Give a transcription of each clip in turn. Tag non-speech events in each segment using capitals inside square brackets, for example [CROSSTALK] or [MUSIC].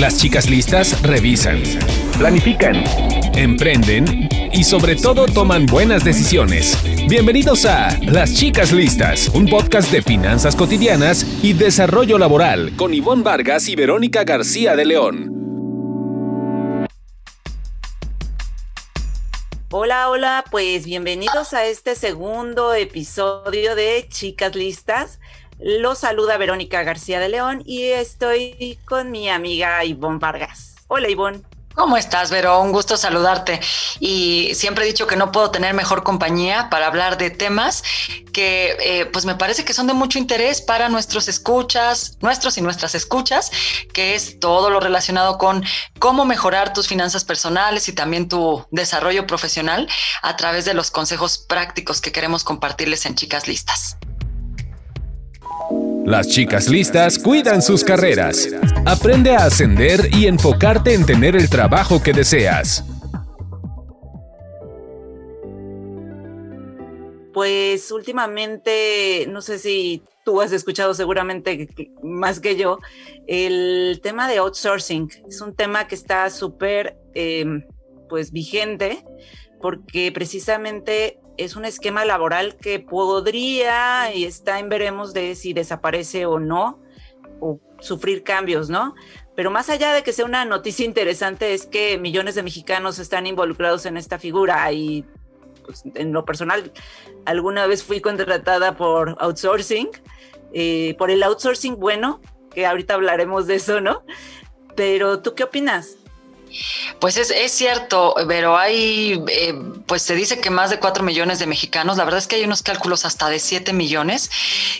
Las chicas listas revisan, planifican, emprenden y sobre todo toman buenas decisiones. Bienvenidos a Las chicas listas, un podcast de finanzas cotidianas y desarrollo laboral con Ivonne Vargas y Verónica García de León. Hola, hola, pues bienvenidos a este segundo episodio de Chicas Listas. Los saluda Verónica García de León y estoy con mi amiga Ivonne Vargas. Hola, Ivonne. ¿Cómo estás, Vero? Un gusto saludarte. Y siempre he dicho que no puedo tener mejor compañía para hablar de temas que, eh, pues, me parece que son de mucho interés para nuestros escuchas, nuestros y nuestras escuchas, que es todo lo relacionado con cómo mejorar tus finanzas personales y también tu desarrollo profesional a través de los consejos prácticos que queremos compartirles en Chicas Listas. Las chicas listas cuidan sus carreras. Aprende a ascender y enfocarte en tener el trabajo que deseas. Pues últimamente, no sé si tú has escuchado seguramente más que yo, el tema de outsourcing es un tema que está súper em, pues vigente porque precisamente es un esquema laboral que podría y está en veremos de si desaparece o no, o sufrir cambios, ¿no? Pero más allá de que sea una noticia interesante, es que millones de mexicanos están involucrados en esta figura y pues, en lo personal, alguna vez fui contratada por outsourcing, eh, por el outsourcing bueno, que ahorita hablaremos de eso, ¿no? Pero tú qué opinas? Pues es, cierto, pero hay, eh, pues se dice que más de 4 millones de mexicanos, la verdad es que hay unos cálculos hasta de 7 millones,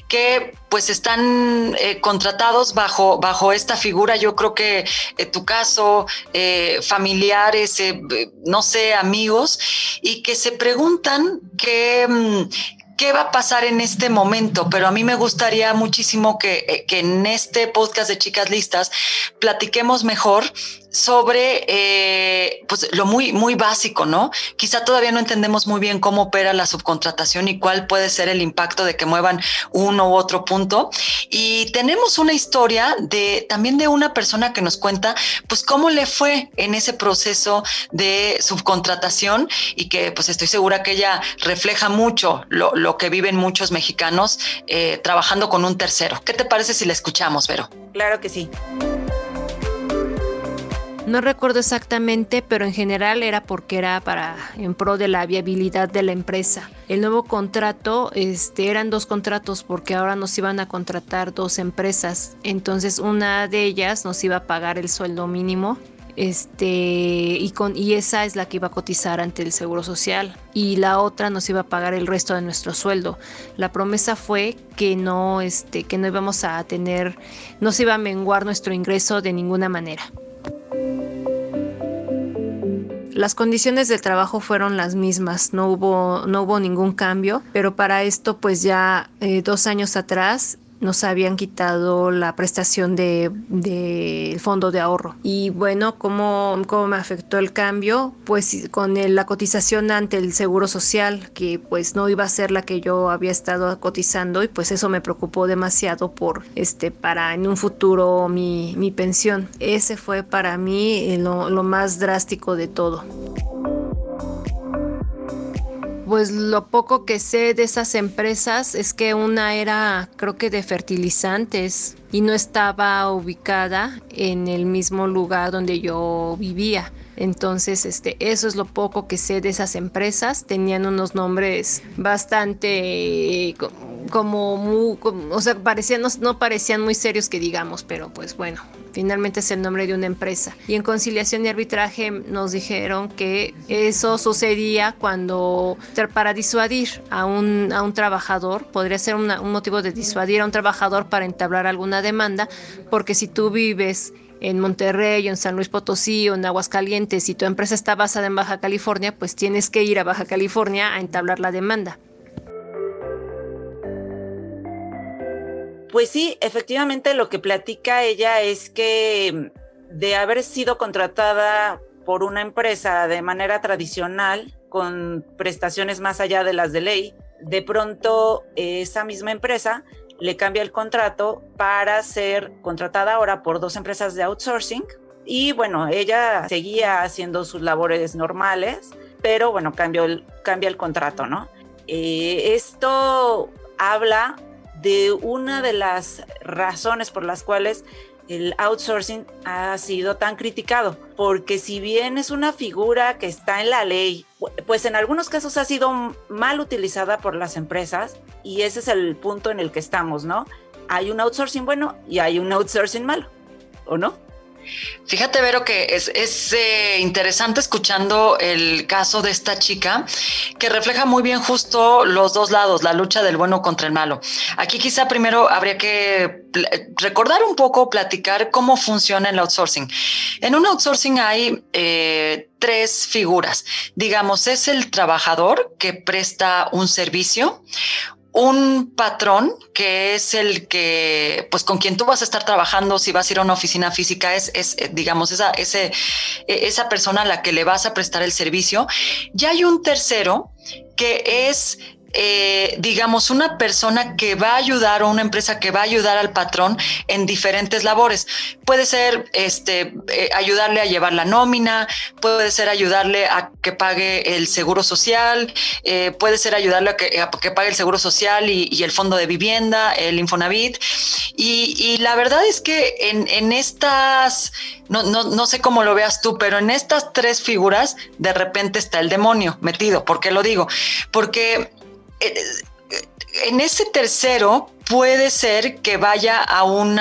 que pues están eh, contratados bajo, bajo esta figura. Yo creo que en tu caso, eh, familiares, no sé, amigos, y que se preguntan que mm, qué va a pasar en este momento, pero a mí me gustaría muchísimo que, que en este podcast de Chicas Listas platiquemos mejor sobre eh, pues lo muy, muy básico, ¿no? Quizá todavía no entendemos muy bien cómo opera la subcontratación y cuál puede ser el impacto de que muevan uno u otro punto. Y tenemos una historia de también de una persona que nos cuenta, pues cómo le fue en ese proceso de subcontratación y que pues estoy segura que ella refleja mucho lo, lo que viven muchos mexicanos eh, trabajando con un tercero. ¿Qué te parece si la escuchamos, Vero? Claro que sí. No recuerdo exactamente, pero en general era porque era para en pro de la viabilidad de la empresa. El nuevo contrato, este, eran dos contratos porque ahora nos iban a contratar dos empresas. Entonces una de ellas nos iba a pagar el sueldo mínimo este y con y esa es la que iba a cotizar ante el Seguro Social y la otra nos iba a pagar el resto de nuestro sueldo. La promesa fue que no este que no íbamos a tener no se iba a menguar nuestro ingreso de ninguna manera. Las condiciones de trabajo fueron las mismas, no hubo, no hubo ningún cambio, pero para esto pues ya eh, dos años atrás nos habían quitado la prestación del de, fondo de ahorro. Y bueno, ¿cómo, ¿cómo, me afectó el cambio? Pues con la cotización ante el Seguro Social, que pues no iba a ser la que yo había estado cotizando y pues eso me preocupó demasiado por este para en un futuro mi, mi pensión. Ese fue para mí lo, lo más drástico de todo pues lo poco que sé de esas empresas es que una era creo que de fertilizantes y no estaba ubicada en el mismo lugar donde yo vivía. Entonces, este, eso es lo poco que sé de esas empresas. Tenían unos nombres bastante como, muy, o sea, parecían, no, parecían muy serios que digamos, pero pues bueno, finalmente es el nombre de una empresa. Y en conciliación y arbitraje nos dijeron que eso sucedía cuando, para disuadir a un, a un trabajador, podría ser un motivo de disuadir a un trabajador para entablar alguna demanda, porque si tú vives en Monterrey, en San Luis Potosí o en Aguascalientes, si tu empresa está basada en Baja California, pues tienes que ir a Baja California a entablar la demanda. Pues sí, efectivamente lo que platica ella es que de haber sido contratada por una empresa de manera tradicional, con prestaciones más allá de las de ley, de pronto esa misma empresa le cambia el contrato para ser contratada ahora por dos empresas de outsourcing Y bueno, ella seguía haciendo sus labores normales, pero bueno, cambió el, cambia el contrato, ¿no? Eh, esto habla de una de las razones por las cuales el outsourcing ha sido tan criticado, porque si bien es una figura que está en la ley, pues en algunos casos ha sido mal utilizada por las empresas y ese es el punto en el que estamos, ¿no? Hay un outsourcing bueno y hay un outsourcing malo, ¿o no? Fíjate, Vero, que es, eh, interesante escuchando el caso de esta chica que refleja muy bien justo los dos lados, la lucha del bueno contra el malo. Aquí quizá primero habría que recordar un poco, platicar cómo funciona el outsourcing. En un outsourcing hay eh, tres figuras. Digamos, es el trabajador que presta un servicio, un patrón que es el que, pues con quien tú vas a estar trabajando, si vas a ir a una oficina física, es, es eh, digamos, esa, ese, e, esa persona a la que le vas a prestar el servicio. Y hay un tercero que es eh, digamos, una persona que va a ayudar o una empresa que va a ayudar al patrón en diferentes labores. Puede ser este, eh, ayudarle a llevar la nómina, puede ser ayudarle a que pague el seguro social, eh, puede ser ayudarle a que, pague el seguro social y, el fondo de vivienda, el Infonavit. Y, la verdad es que en, estas, no, no sé cómo lo veas tú, pero en estas tres figuras de repente está el demonio metido. ¿Por qué lo digo? Porque en ese tercero puede ser que vaya a un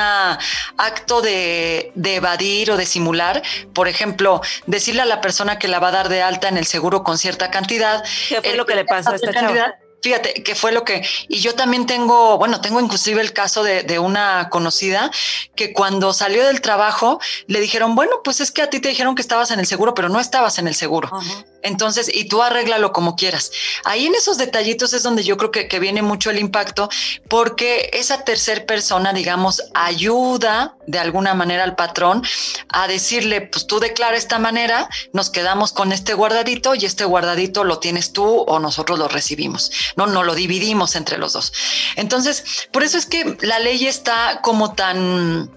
acto de, evadir o de simular, por ejemplo, decirle a la persona que la va a dar de alta en el seguro con cierta cantidad. ¿Qué fue lo que le pasó a esta chava? Fíjate, que fue lo que, y yo también tengo, bueno, tengo inclusive el caso de, una conocida que cuando salió del trabajo le dijeron, bueno, pues es que a ti te dijeron que estabas en el seguro, pero no estabas en el seguro. Entonces, y tú arréglalo como quieras. Ahí en esos detallitos es donde yo creo que, que viene mucho el impacto, porque esa tercer persona, digamos, ayuda de alguna manera al patrón a decirle, pues tú declara esta manera, nos quedamos con este guardadito y este guardadito lo tienes tú o nosotros lo recibimos. No, no lo dividimos entre los dos. Entonces, por eso es que la ley está como tan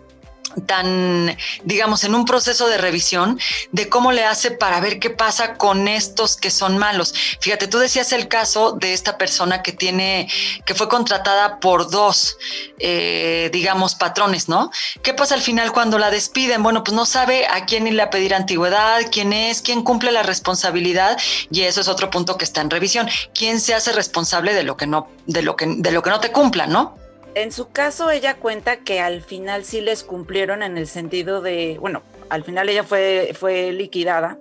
tan, digamos, en un proceso de revisión de cómo le hace para ver qué pasa con estos que son malos. Fíjate, tú decías el caso de esta persona que tiene, que fue contratada por dos, eh, digamos, patrones, ¿no? ¿Qué pasa al final cuando la despiden? Bueno, pues no sabe a quién irle a pedir antigüedad, quién es, quién cumple la responsabilidad y eso es otro punto que está en revisión. ¿Quién se hace responsable de lo que no, de lo que, de lo que no te cumpla, ¿no? En su caso, ella cuenta que al final sí les cumplieron en el sentido de, bueno, al final ella fue, fue liquidada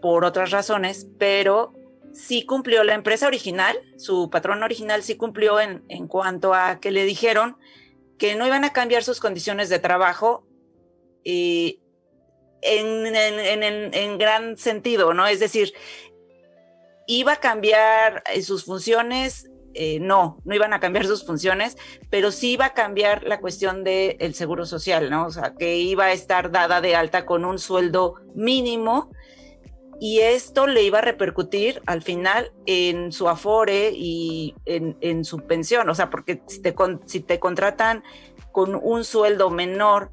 por otras razones, pero sí cumplió la empresa original, su patrón original sí cumplió en, en cuanto a que le dijeron que no iban a cambiar sus condiciones de trabajo y en, en, en, gran sentido, ¿no? Es decir, iba a cambiar sus funciones eh, no, no iban a cambiar sus funciones, pero sí iba a cambiar la cuestión del seguro social, ¿no? O sea, que iba a estar dada de alta con un sueldo mínimo y esto le iba a repercutir al final en su afore y en, su pensión, o sea, porque si te, si te contratan con un sueldo menor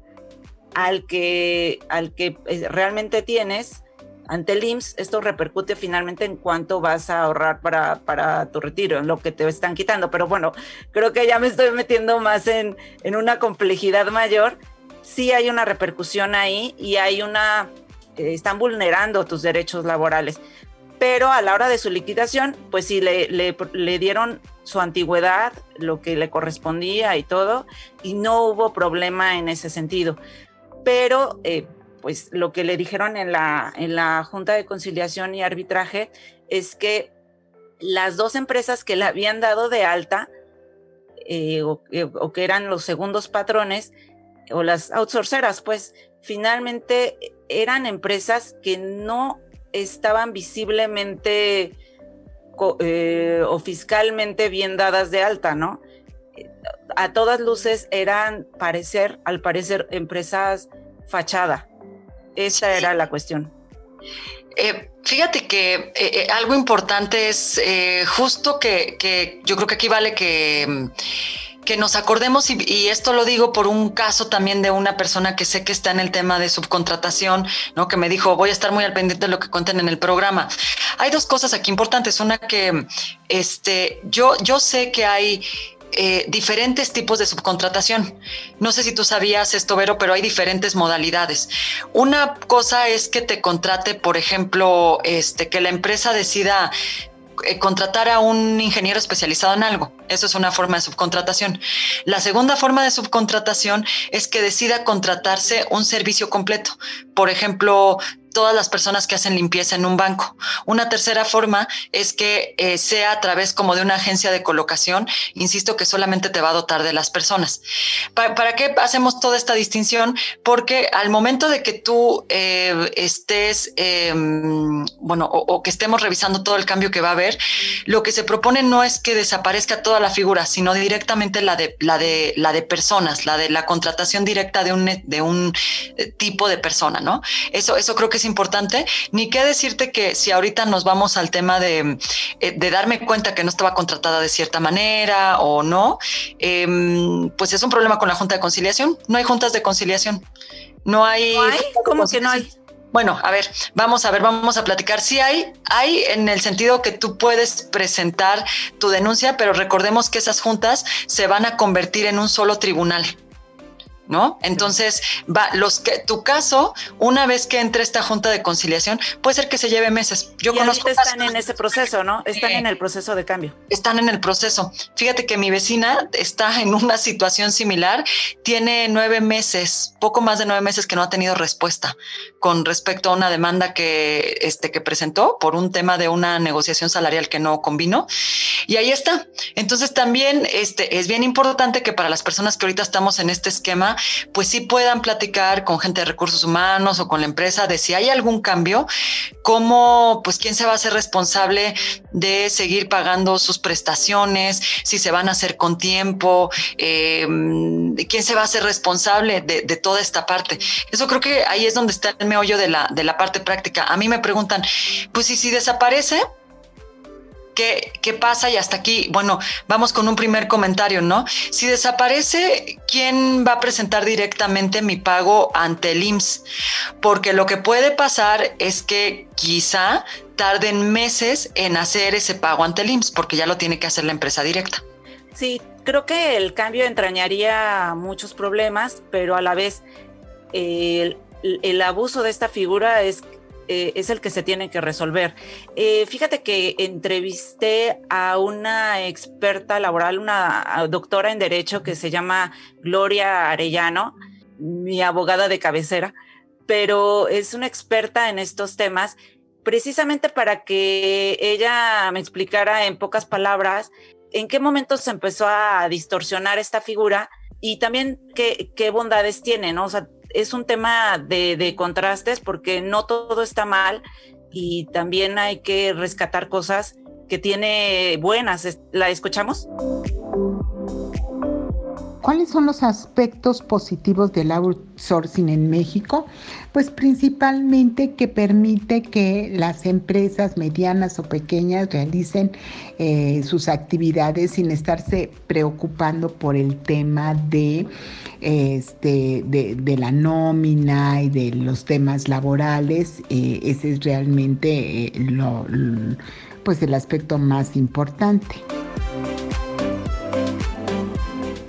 al que, al que eh, realmente tienes, ante el IMSS, esto repercute finalmente en cuánto vas a ahorrar para, para tu retiro, en lo que te están quitando. Pero bueno, creo que ya me estoy metiendo más en, en una complejidad mayor. Sí hay una repercusión ahí y hay una, eh, están vulnerando tus derechos laborales. Pero a la hora de su liquidación, pues sí, le, le, dieron su antigüedad, lo que le correspondía y todo, y no hubo problema en ese sentido. Pero eh, pues lo que le dijeron en la, en la Junta de Conciliación y Arbitraje es que las dos empresas que le habían dado de alta eh, eh, o, que eran los segundos patrones o las outsourceras, pues finalmente eran empresas que no estaban visiblemente eh, o fiscalmente bien dadas de alta, ¿no? A todas luces eran parecer, al parecer, empresas fachada. Esa era la cuestión. Eh, fíjate que eh, eh, algo importante es justo que, yo creo que aquí vale que, que nos acordemos, y, esto lo digo por un caso también de una persona que sé que está en el tema de subcontratación, ¿no? Que me dijo, voy a estar muy al pendiente de lo que cuenten en el programa. Hay dos cosas aquí importantes. Una que este, yo, yo sé que hay eh, diferentes tipos de subcontratación. No sé si tú sabías esto, Vero, pero hay diferentes modalidades. Una cosa es que te contrate, por ejemplo, este, que la empresa decida eh, contratar a un ingeniero especializado en algo. Eso es una forma de subcontratación. La segunda forma de subcontratación es que decida contratarse un servicio completo. Por ejemplo, todas las personas que hacen limpieza en un banco. Una tercera forma es que eh, sea a través como de una agencia de colocación, insisto que solamente te va a dotar de las personas. ¿Para, qué hacemos toda esta distinción? Porque al momento de que tú eh, estés, em, bueno, o, que estemos revisando todo el cambio que va a haber, lo que se propone no es que desaparezca toda la figura, sino directamente la de, la de, la de personas, la de la contratación directa de un, de un eh, tipo de persona, ¿no? Eso, eso creo que importante, ni qué decirte que si ahorita nos vamos al tema de, eh, de darme cuenta que no estaba contratada de cierta manera o no, em, pues es un problema con la Junta de Conciliación. No hay juntas de conciliación. No hay. ¿Cómo que no hay? Bueno, a ver, vamos a ver, vamos a platicar. Sí hay, hay en el sentido que tú puedes presentar tu denuncia, pero recordemos que esas juntas se van a convertir en un solo tribunal. ¿No? Entonces, va, los que, tu caso, una vez que entre esta junta de conciliación, puede ser que se lleve meses. Yo conozco. Están en ese proceso, ¿no? Están en el proceso de cambio. Están en el proceso. Fíjate que mi vecina está en una situación similar. Tiene nueve meses, poco más de nueve meses que no ha tenido respuesta con respecto a una demanda que, este, que presentó por un tema de una negociación salarial que no convino. Y ahí está. Entonces, también este, es bien importante que para las personas que ahorita estamos en este esquema, pues sí puedan platicar con gente de recursos humanos o con la empresa de si hay algún cambio, cómo, pues quién se va a hacer responsable de seguir pagando sus prestaciones, si se van a hacer con tiempo, eh, quién se va a hacer responsable de, de, toda esta parte. Eso creo que ahí es donde está el meollo de la, de la parte práctica. A mí me preguntan, pues si, si desaparece, ¿Qué, ¿Qué, pasa? Y hasta aquí, bueno, vamos con un primer comentario, ¿no? Si desaparece, ¿quién va a presentar directamente mi pago ante el IMSS? Porque lo que puede pasar es que quizá tarden meses en hacer ese pago ante el IMSS, porque ya lo tiene que hacer la empresa directa. Sí, creo que el cambio entrañaría muchos problemas, pero a la vez el, el abuso de esta figura es eh, es el que se tiene que resolver. Eh, fíjate que entrevisté a una experta laboral, una doctora en derecho que se llama Gloria Arellano, mi abogada de cabecera, pero es una experta en estos temas precisamente para que ella me explicara en pocas palabras en qué momento se empezó a distorsionar esta figura y también qué, qué bondades tiene, ¿no? O sea, es un tema de, contrastes porque no todo está mal y también hay que rescatar cosas que tiene buenas. ¿La escuchamos? ¿Cuáles son los aspectos positivos del outsourcing en México? Pues principalmente que permite que las empresas medianas o pequeñas realicen eh, sus actividades sin estarse preocupando por el tema de, este, de, la nómina y de los temas laborales. Eh, ese es realmente eh, lo, pues el aspecto más importante.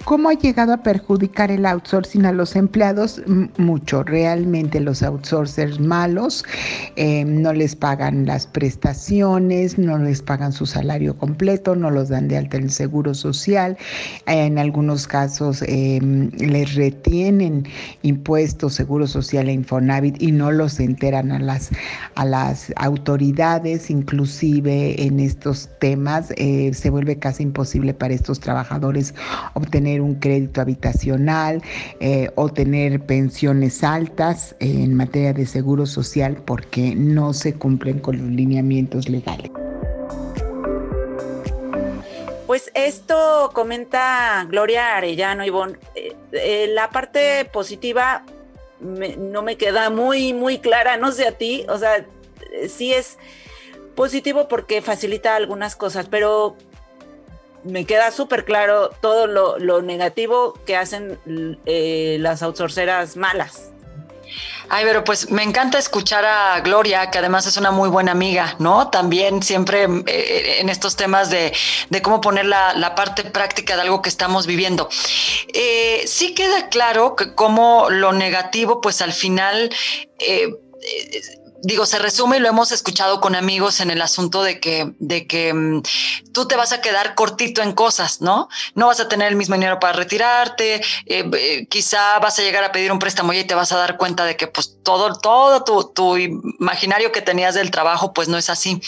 ¿Cómo ha llegado a perjudicar el outsourcing a los empleados? mucho. Realmente los outsourcers malos eh, no les pagan las prestaciones, no les pagan su salario completo, no los dan de alta en el seguro social. En algunos casos em, les retienen impuestos, seguro social e Infonavit y no los enteran a las, a las autoridades. Inclusive en estos temas eh, se vuelve casi imposible para estos trabajadores obtener un crédito habitacional eh, o tener pensiones altas en materia de seguro social porque no se cumplen con los lineamientos legales. Pues esto comenta Gloria Arellano, Ivonne. Eh, eh, la parte positiva no me queda muy, muy clara, no sé a ti, o sea, sí es positivo porque facilita algunas cosas, pero me queda súper claro todo lo, negativo que hacen eh, las outsourceras malas. Ay, pero pues me encanta escuchar a Gloria, que además es una muy buena amiga, ¿no? También siempre eh, en estos temas de, cómo poner la, parte práctica de algo que estamos viviendo. Eh, sí queda claro que como lo negativo, pues al final... Eh, digo, se resume y lo hemos escuchado con amigos en el asunto de que, de que mm, tú te vas a quedar cortito en cosas, ¿no? No vas a tener el mismo dinero para retirarte, eh, eh, quizá vas a llegar a pedir un préstamo y te vas a dar cuenta de que pues todo, todo tu, imaginario que tenías del trabajo pues no es así.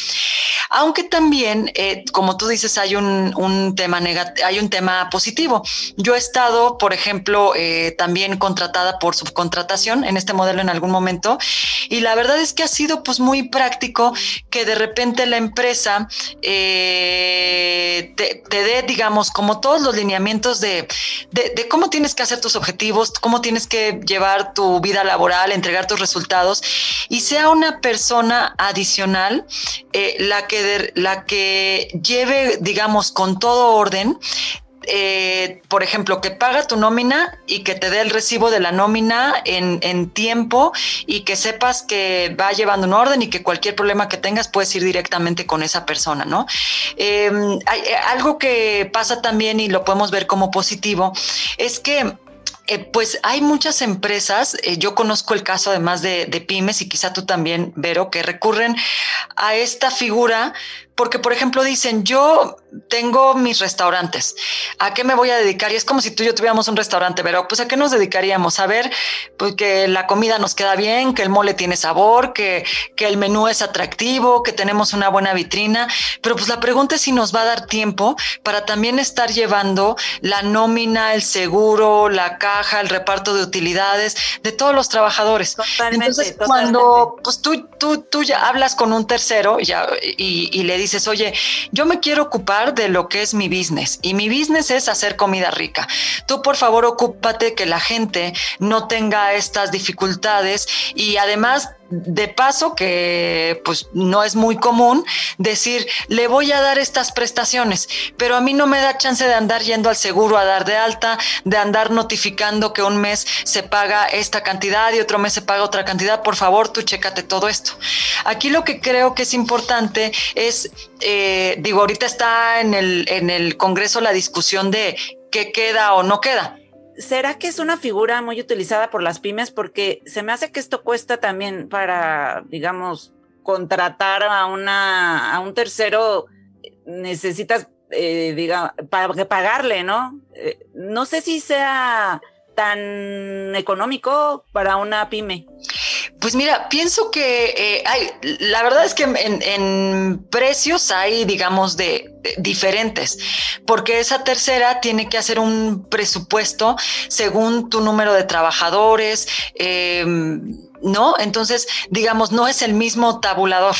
Aunque también, eh, como tú dices, hay un, un tema hay un tema positivo. Yo he estado, por ejemplo, también contratada por subcontratación en este modelo en algún momento y la verdad es que ha sido pues muy práctico que de repente la empresa eh, te, dé, digamos, como todos los lineamientos de, cómo tienes que hacer tus objetivos, cómo tienes que llevar tu vida laboral, entregar tus resultados y sea una persona adicional eh, la, que la que lleve, digamos, con todo orden eh, por ejemplo, que paga tu nómina y que te dé el recibo de la nómina en, tiempo y que sepas que va llevando un orden y que cualquier problema que tengas puedes ir directamente con esa persona, ¿no? Em, hay, eh, algo que pasa también y lo podemos ver como positivo es que eh, pues hay muchas empresas, yo conozco el caso además de, de, pymes y quizá tú también, Vero, que recurren a esta figura porque, por ejemplo, dicen, yo tengo mis restaurantes, ¿a qué me voy a dedicar? Y es como si tú y yo tuviéramos un restaurante, pero pues ¿a qué nos dedicaríamos? A ver, pues que la comida nos queda bien, que el mole tiene sabor, que, que el menú es atractivo, que tenemos una buena vitrina, pero pues la pregunta es si nos va a dar tiempo para también estar llevando la nómina, el seguro, la caja, el reparto de utilidades de todos los trabajadores. Totalmente, Entonces, cuando pues tú, tú, tú ya hablas con un tercero ya, y, y le dices, dices, oye, yo me quiero ocupar de lo que es mi business y mi business es hacer comida rica. Tú por favor ocúpate que la gente no tenga estas dificultades y además de paso, que pues no es muy común, decir, le voy a dar estas prestaciones, pero a mí no me da chance de andar yendo al seguro a dar de alta, de andar notificando que un mes se paga esta cantidad y otro mes se paga otra cantidad. Por favor, tú chécate todo esto. Aquí lo que creo que es importante es, eh, digo, ahorita está en el, en el Congreso la discusión de qué queda o no queda ¿será que es una figura muy utilizada por las pymes? Porque se me hace que esto cuesta también para, digamos, contratar a, una, a un tercero, necesitas, eh, digamos, para pagarle, ¿no? Eh, no sé si sea tan económico para una pyme. Pues mira, pienso que eh, hay, la verdad es que en, precios hay, digamos, de, diferentes, porque esa tercera tiene que hacer un presupuesto según tu número de trabajadores. Eh, ¿no? Entonces, digamos, no es el mismo tabulador.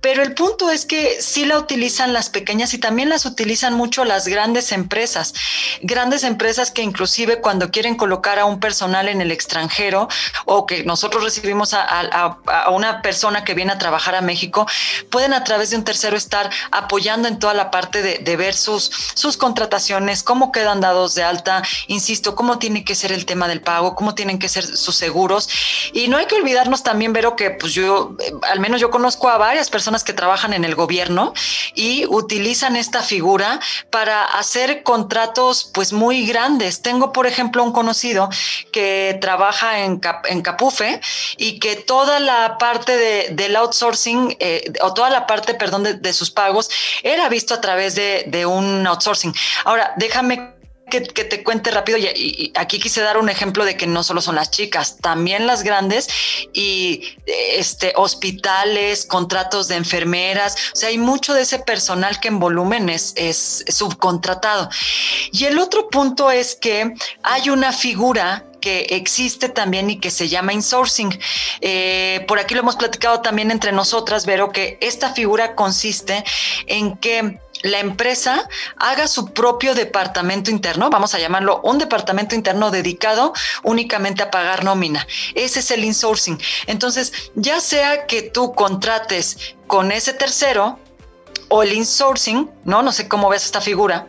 Pero el punto es que sí la utilizan las pequeñas y también las utilizan mucho las grandes empresas. Grandes empresas que inclusive cuando quieren colocar a un personal en el extranjero o que nosotros recibimos a, una persona que viene a trabajar a México, pueden a través de un tercero estar apoyando en toda la parte de, ver sus, sus contrataciones, cómo quedan dados de alta, insisto, cómo tiene que ser el tema del pago, cómo tienen que ser sus seguros. Y no hay que olvidarnos también, Vero, que pues yo, eh, al menos yo conozco a varias personas que trabajan en el gobierno y utilizan esta figura para hacer contratos pues muy grandes. Tengo, por ejemplo, un conocido que trabaja en, en Capufe y que toda la parte de, del outsourcing eh, o toda la parte, perdón, de, sus pagos era visto a través de, de un outsourcing. Ahora, déjame que, te cuente rápido, y, aquí quise dar un ejemplo de que no solo son las chicas, también las grandes y este, hospitales, contratos de enfermeras, o sea, hay mucho de ese personal que en volumen es, es subcontratado. Y el otro punto es que hay una figura que existe también y que se llama insourcing. Eh, por aquí lo hemos platicado también entre nosotras, Vero, que esta figura consiste en que la empresa haga su propio departamento interno, vamos a llamarlo un departamento interno dedicado únicamente a pagar nómina. Ese es el insourcing. Entonces, ya sea que tú contrates con ese tercero o el insourcing, ¿no? No sé cómo ves esta figura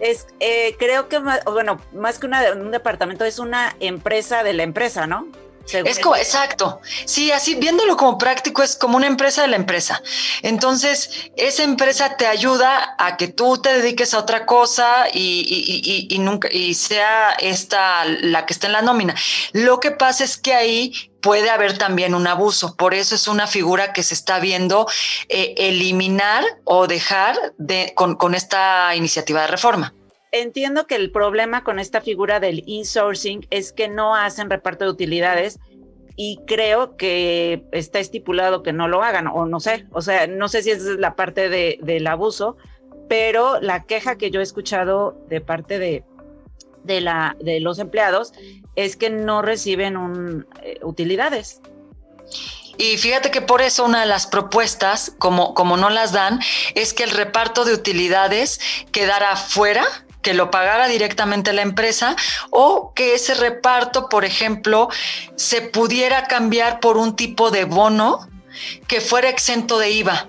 Es, eh, creo que, más, bueno, más que un departamento, es una empresa de la empresa, ¿no? Es como, exacto. Sí, así viéndolo como práctico, es como una empresa de la empresa. Entonces, esa empresa te ayuda a que tú te dediques a otra cosa y, nunca y sea esta la que está en la nómina. Lo que pasa es que ahí puede haber también un abuso. Por eso es una figura que se está viendo eh, eliminar o dejar de, con, con esta iniciativa de reforma entiendo que el problema con esta figura del insourcing es que no hacen reparto de utilidades y creo que está estipulado que no lo hagan o no sé, o sea, no sé si esa es la parte de, del abuso, pero la queja que yo he escuchado de parte de, de, la, de los empleados es que no reciben un, eh, utilidades. Y fíjate que por eso una de las propuestas, como, como no las dan, es que el reparto de utilidades quedara fuera que lo pagara directamente la empresa o que ese reparto, por ejemplo, se pudiera cambiar por un tipo de bono que fuera exento de IVA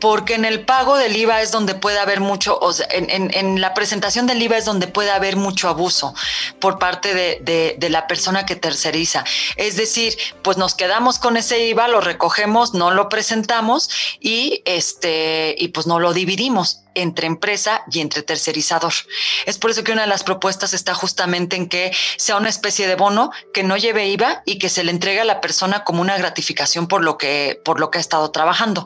porque en el pago del IVA es donde puede haber mucho, o sea, en, la presentación del IVA es donde puede haber mucho abuso por parte de, de, la persona que terceriza. Es decir, pues nos quedamos con ese IVA, lo recogemos, no lo presentamos y este, y pues no lo dividimos entre empresa y entre tercerizador. Es por eso que una de las propuestas está justamente en que sea una especie de bono que no lleve IVA y que se le entregue a la persona como una gratificación por lo que, por lo que ha estado trabajando.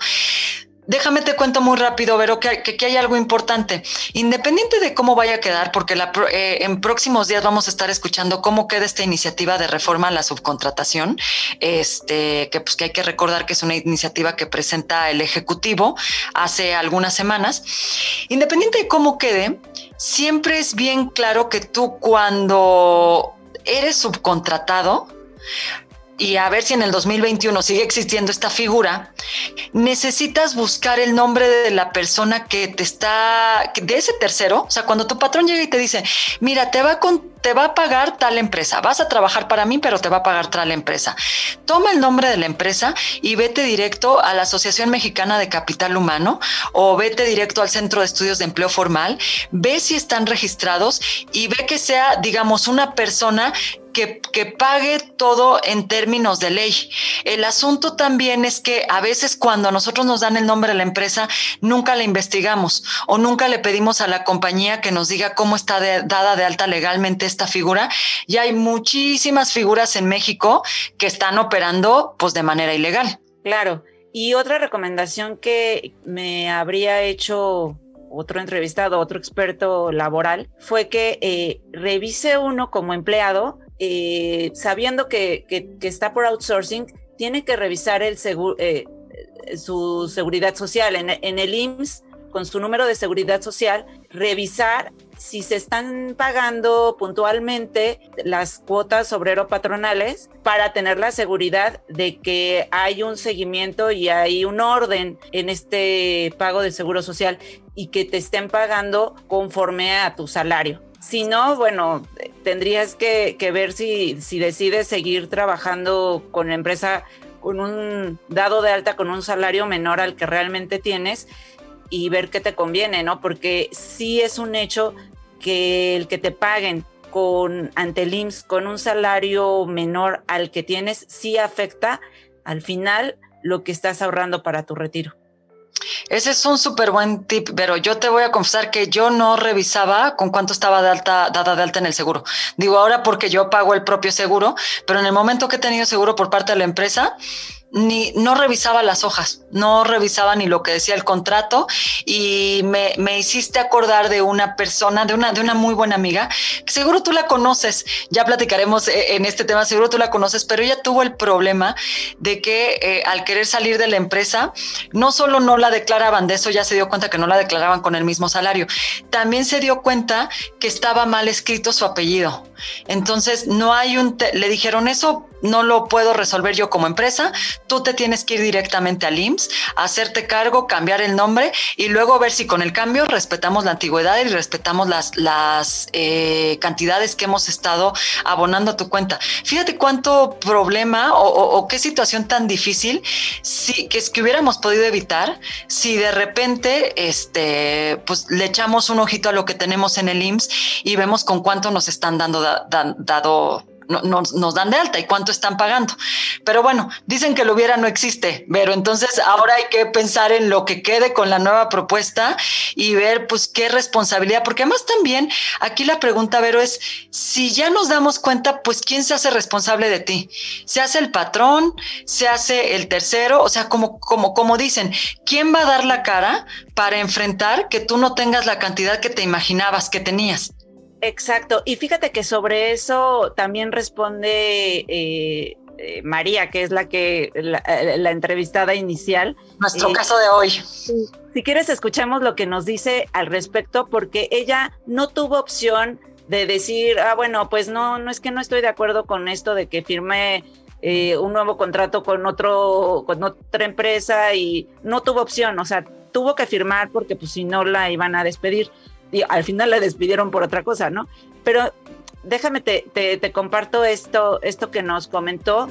Déjame te cuento muy rápido, Vero, que, que, hay algo importante. Independiente de cómo vaya a quedar, porque la, eh, en próximos días vamos a estar escuchando cómo queda esta iniciativa de reforma a la subcontratación, este, que pues que hay que recordar que es una iniciativa que presenta el Ejecutivo hace algunas semanas. Independiente de cómo quede, siempre es bien claro que tú cuando eres subcontratado, y a ver si en el 2021 sigue existiendo esta figura, necesitas buscar el nombre de la persona que te está, de ese tercero. O sea, cuando tu patrón llega y te dice, mira, te va a, te va a pagar tal empresa, vas a trabajar para mí, pero te va a pagar tal empresa. Toma el nombre de la empresa y vete directo a la Asociación Mexicana de Capital Humano o vete directo al Centro de Estudios de Empleo Formal, ve si están registrados y ve que sea, digamos, una persona que, pague todo en términos de ley. El asunto también es que a veces cuando a nosotros nos dan el nombre de la empresa, nunca la investigamos o nunca le pedimos a la compañía que nos diga cómo está dada de alta legalmente esta figura. Y hay muchísimas figuras en México que están operando pues de manera ilegal. Claro. Y otra recomendación que me habría hecho otro entrevistado, otro experto laboral, fue que eh, revise uno como empleado eh, sabiendo que, está por outsourcing, tiene que revisar el eh, su seguridad social en, el IMSS con su número de seguridad social, revisar si se están pagando puntualmente las cuotas obrero patronales para tener la seguridad de que hay un seguimiento y hay un orden en este pago de seguro social y que te estén pagando conforme a tu salario. Si no, bueno, tendrías que, ver si, decides seguir trabajando con la empresa con un dado de alta con un salario menor al que realmente tienes y ver qué te conviene, ¿no? Porque sí es un hecho que el que te paguen con ante el IMSS con un salario menor al que tienes sí afecta al final lo que estás ahorrando para tu retiro. Ese es un súper buen tip, pero yo te voy a confesar que yo no revisaba con cuánto estaba de alta, dada de alta en el seguro. Digo ahora porque yo pago el propio seguro, pero en el momento que he tenido seguro por parte de la empresa, ni no revisaba las hojas, no revisaba ni lo que decía el contrato y me, me, hiciste acordar de una persona, de una, de una muy buena amiga, que seguro tú la conoces, ya platicaremos eh, en este tema, seguro tú la conoces, pero ella tuvo el problema de que eh, al querer salir de la empresa, no solo no la declaraban, de eso ya se dio cuenta que no la declaraban con el mismo salario, también se dio cuenta que estaba mal escrito su apellido Entonces, no hay un, le dijeron eso, no lo puedo resolver yo como empresa, tú te tienes que ir directamente al IMSS, hacerte cargo, cambiar el nombre y luego ver si con el cambio respetamos la antigüedad y respetamos las, las eh, cantidades que hemos estado abonando a tu cuenta. Fíjate cuánto problema o, qué situación tan difícil si, que es que hubiéramos podido evitar si de repente este, pues, le echamos un ojito a lo que tenemos en el IMSS y vemos con cuánto nos están dando dado nos, dan de alta y cuánto están pagando. Pero bueno, dicen que lo hubiera no existe, pero entonces ahora hay que pensar en lo que quede con la nueva propuesta y ver pues qué responsabilidad, porque además también aquí la pregunta, Vero, es si ya nos damos cuenta, pues quién se hace responsable de ti. ¿Se hace el patrón? ¿Se hace el tercero? O sea, como, como, como dicen, ¿quién va a dar la cara para enfrentar que tú no tengas la cantidad que te imaginabas que tenías? Exacto. Y fíjate que sobre eso también responde eh, eh, María, que es la que la, eh, entrevistada inicial. Nuestro caso de hoy. Si quieres, escuchemos lo que nos dice al respecto, porque ella no tuvo opción de decir, ah, bueno, pues no, no es que no estoy de acuerdo con esto de que firme un nuevo contrato con otro, con otra empresa y no tuvo opción, o sea, tuvo que firmar porque pues si no la iban a despedir y al final la despidieron por otra cosa, ¿no? Pero déjame, te, te, comparto esto, esto que nos comentó.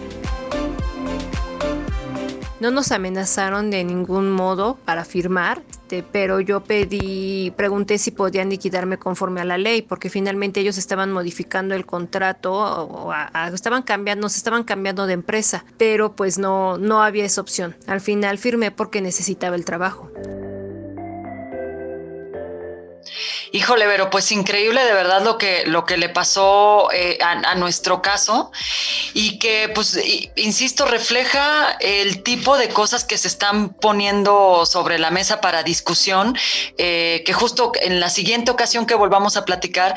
No nos amenazaron de ningún modo para firmar, este, pero yo pedí, pregunté si podían liquidarme conforme a la ley, porque finalmente ellos estaban modificando el contrato o, estaban cambiando, nos estaban cambiando de empresa, pero pues no, no había esa opción. Al final firmé porque necesitaba el trabajo. Híjole, pero pues increíble de verdad lo que, lo que le pasó eh, a, nuestro caso y que pues, insisto, refleja el tipo de cosas que se están poniendo sobre la mesa para discusión, eh, que justo en la siguiente ocasión que volvamos a platicar,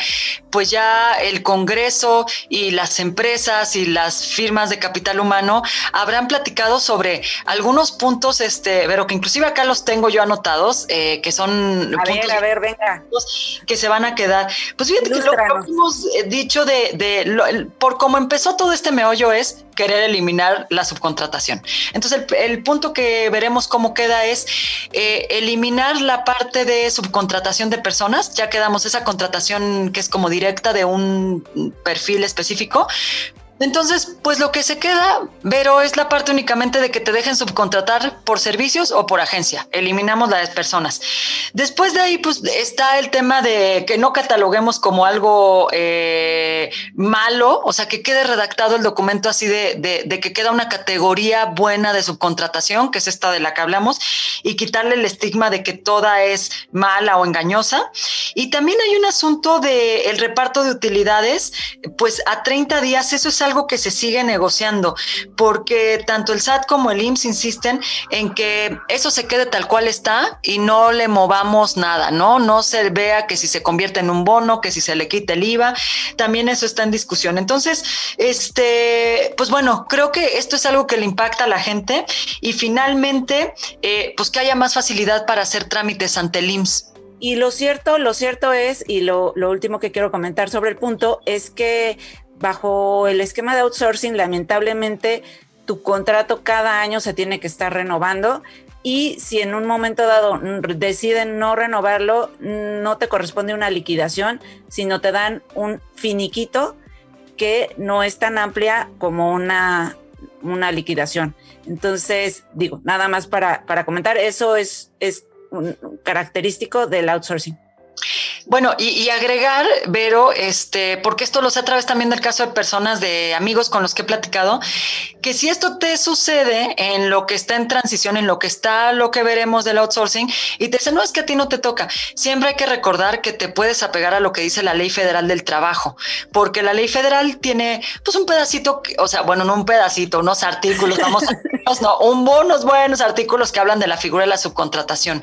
pues ya el Congreso y las empresas y las firmas de capital humano habrán platicado sobre algunos puntos, este, pero que inclusive acá los tengo yo anotados, eh, que son... A ver, a ver, venga que se van a quedar. Pues fíjate que lo, que hemos eh, dicho de, por cómo empezó todo este meollo es querer eliminar la subcontratación. Entonces, el, punto que veremos cómo queda es eh, eliminar la parte de subcontratación de personas. Ya quedamos esa contratación que es como directa de un perfil específico, entonces, pues lo que se queda, Vero, es la parte únicamente de que te dejen subcontratar por servicios o por agencia. Eliminamos las personas. Después de ahí, pues está el tema de que no cataloguemos como algo eh, malo, o sea, que quede redactado el documento así de, de, que queda una categoría buena de subcontratación, que es esta de la que hablamos, y quitarle el estigma de que toda es mala o engañosa. Y también hay un asunto de el reparto de utilidades, pues a 30 días, eso es que se sigue negociando, porque tanto el SAT como el IMSS insisten en que eso se quede tal cual está y no le movamos nada, ¿no? No se vea que si se convierte en un bono, que si se le quita el IVA, también eso está en discusión. Entonces, este, pues bueno, creo que esto es algo que le impacta a la gente y finalmente, eh, pues que haya más facilidad para hacer trámites ante el IMSS. Y lo cierto, lo cierto es, y lo, lo, último que quiero comentar sobre el punto, es que bajo el esquema de outsourcing, lamentablemente, tu contrato cada año se tiene que estar renovando y si en un momento dado deciden no renovarlo, no te corresponde una liquidación, sino te dan un finiquito que no es tan amplia como una, una liquidación. Entonces, digo, nada más para, para comentar, eso es, es un característico del outsourcing. Bueno, y, agregar, Vero, este, porque esto lo sé a través también del caso de personas, de amigos con los que he platicado, que si esto te sucede en lo que está en transición, en lo que está lo que veremos del outsourcing, y te dicen, no, es que a ti no te toca, siempre hay que recordar que te puedes apegar a lo que dice la ley federal del trabajo, porque la ley federal tiene pues un pedacito, o sea, bueno, no un pedacito, unos artículos, vamos [LAUGHS] no, un, unos buenos artículos que hablan de la figura de la subcontratación.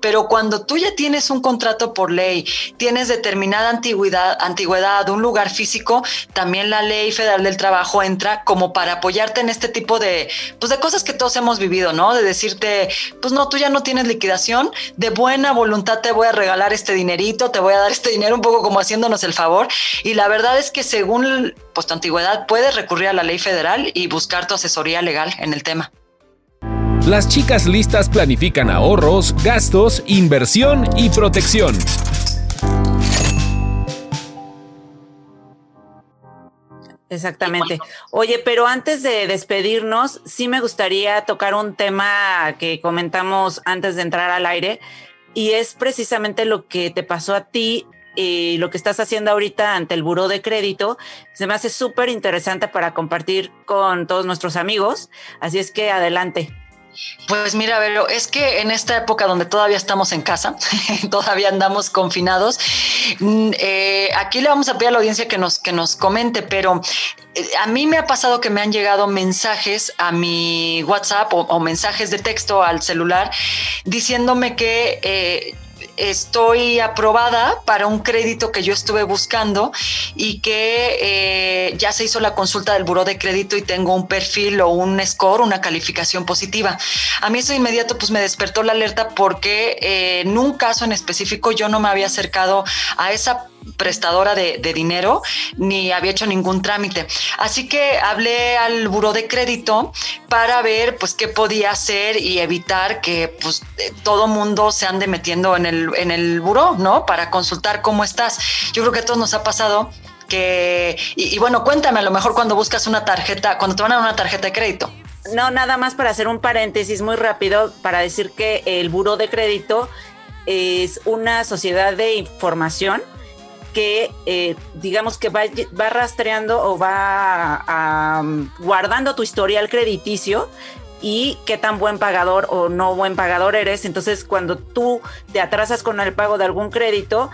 Pero cuando tú ya tienes un contrato por ley tienes determinada antigüedad, antigüedad, un lugar físico, también la ley federal del trabajo entra como para apoyarte en este tipo de, pues de cosas que todos hemos vivido, ¿no? De decirte, pues no, tú ya no tienes liquidación, de buena voluntad te voy a regalar este dinerito, te voy a dar este dinero un poco como haciéndonos el favor. Y la verdad es que según pues, tu antigüedad puedes recurrir a la ley federal y buscar tu asesoría legal en el tema. Las chicas listas planifican ahorros, gastos, inversión y protección. Exactamente. Oye, pero antes de despedirnos, sí me gustaría tocar un tema que comentamos antes de entrar al aire y es precisamente lo que te pasó a ti y lo que estás haciendo ahorita ante el buró de crédito. Se me hace súper interesante para compartir con todos nuestros amigos. Así es que adelante. Pues mira, Vero, es que en esta época donde todavía estamos en casa, [LAUGHS] todavía andamos confinados, mm, eh, aquí le vamos a pedir a la audiencia que nos, que nos comente, pero eh, a mí me ha pasado que me han llegado mensajes a mi WhatsApp o, mensajes de texto al celular diciéndome que eh, estoy aprobada para un crédito que yo estuve buscando y que eh, ya se hizo la consulta del buró de crédito y tengo un perfil o un score, una calificación positiva. A mí eso de inmediato pues me despertó la alerta porque eh, en un caso en específico yo no me había acercado a esa prestadora de, dinero ni había hecho ningún trámite. Así que hablé al buró de crédito para ver pues qué podía hacer y evitar que pues eh, todo mundo se ande metiendo en el, en el buró, ¿no? Para consultar cómo estás. Yo creo que a todos nos ha pasado que, y, y bueno, cuéntame a lo mejor cuando buscas una tarjeta, cuando te van a dar una tarjeta de crédito. No, nada más para hacer un paréntesis muy rápido para decir que el buró de crédito es una sociedad de información que eh, digamos que va, rastreando o va guardando tu historial crediticio y qué tan buen pagador o no buen pagador eres. Entonces, cuando tú te atrasas con el pago de algún crédito,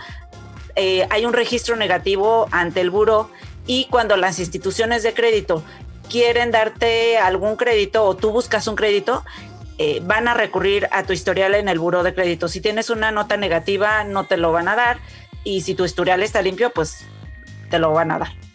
eh, hay un registro negativo ante el buro y cuando las instituciones de crédito quieren darte algún crédito o tú buscas un crédito, eh, van a recurrir a tu historial en el buro de crédito. Si tienes una nota negativa, no te lo van a dar y si tu historial está limpio, pues te lo van a dar.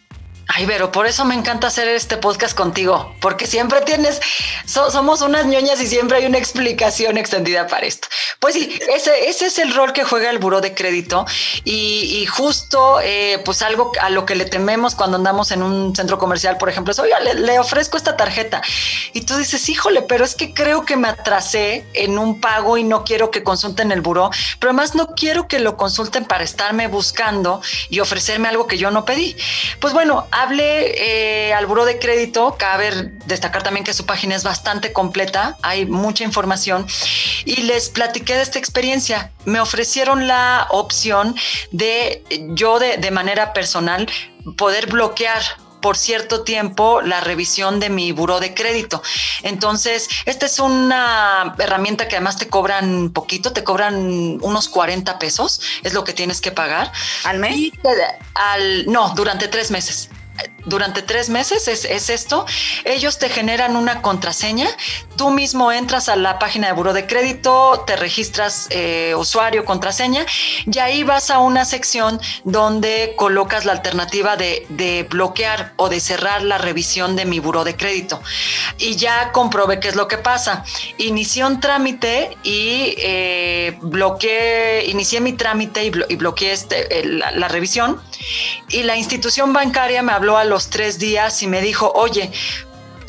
Ay, pero por eso me encanta hacer este podcast contigo, porque siempre tienes, somos unas ñoñas y siempre hay una explicación extendida para esto. Pues sí, ese, es el rol que juega el buró de crédito y, justo eh, pues algo a lo que le tememos cuando andamos en un centro comercial, por ejemplo, es, le, ofrezco esta tarjeta y tú dices, híjole, pero es que creo que me atrasé en un pago y no quiero que consulten el buró, pero además no quiero que lo consulten para estarme buscando y ofrecerme algo que yo no pedí. Pues bueno, hable eh, al buro de crédito. Cabe destacar también que su página es bastante completa, hay mucha información y les platiqué de esta experiencia. Me ofrecieron la opción de yo de, de manera personal poder bloquear por cierto tiempo la revisión de mi buró de crédito. Entonces, esta es una herramienta que además te cobran poquito, te cobran unos 40 pesos, es lo que tienes que pagar. ¿Al mes? al, no, durante tres meses durante tres meses es, esto. Ellos te generan una contraseña. Tú mismo entras a la página de buro de crédito, te registras eh, usuario, contraseña y ahí vas a una sección donde colocas la alternativa de, bloquear o de cerrar la revisión de mi buro de crédito. Y ya comprobé qué es lo que pasa. Inicié un trámite y eh, bloqueé, inicié mi trámite y, bloqueé este, la, la revisión. Y la institución bancaria me habló a los tres días y me dijo, oye,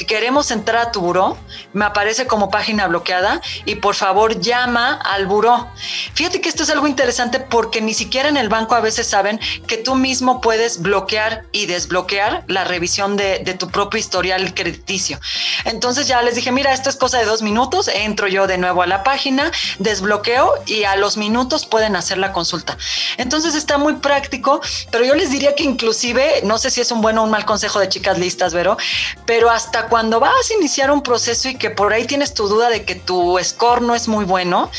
queremos entrar a tu buró, me aparece como página bloqueada y por favor llama al buró. Fíjate que esto es algo interesante porque ni siquiera en el banco a veces saben que tú mismo puedes bloquear y desbloquear la revisión de, tu propio historial crediticio. Entonces ya les dije, mira, esto es cosa de dos minutos, entro yo de nuevo a la página, desbloqueo y a los minutos pueden hacer la consulta. Entonces está muy práctico, pero yo les diría que inclusive, no sé si es un buen o un mal consejo de chicas listas, Vero, pero hasta cuando vas a iniciar un proceso y que por ahí tienes tu duda de que tu score no es muy bueno,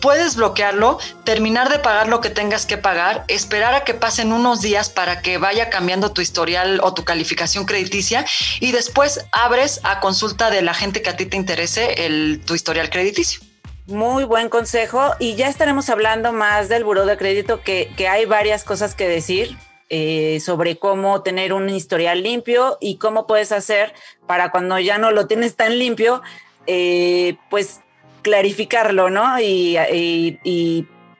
puedes bloquearlo, terminar de pagar lo que tengas que pagar, esperar a que pasen unos días para que vaya cambiando tu historial o tu calificación crediticia y después abres a consulta de la gente que a ti te interese el, tu historial crediticio. Muy buen consejo y ya estaremos hablando más del buró de crédito que, que hay varias cosas que decir eh, sobre cómo tener un historial limpio y cómo puedes hacer para cuando ya no lo tienes tan limpio, eh, pues clarificarlo, ¿no? Y,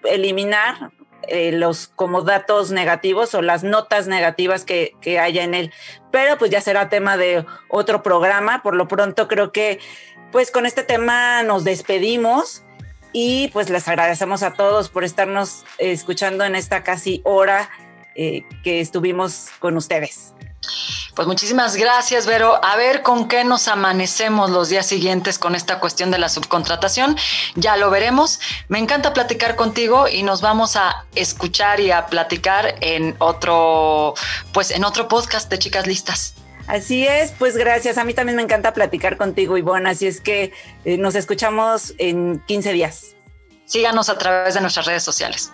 eliminar eh, los como datos negativos o las notas negativas que, que, haya en él. Pero pues ya será tema de otro programa. Por lo pronto creo que pues con este tema nos despedimos y pues les agradecemos a todos por estarnos escuchando en esta casi hora eh, que estuvimos con ustedes. Pues muchísimas gracias, Vero. A ver con qué nos amanecemos los días siguientes con esta cuestión de la subcontratación. Ya lo veremos. Me encanta platicar contigo y nos vamos a escuchar y a platicar en otro, pues en otro podcast de Chicas Listas. Así es, pues gracias. A mí también me encanta platicar contigo, Ivonne. Así es que eh, nos escuchamos en 15 días. Síganos a través de nuestras redes sociales.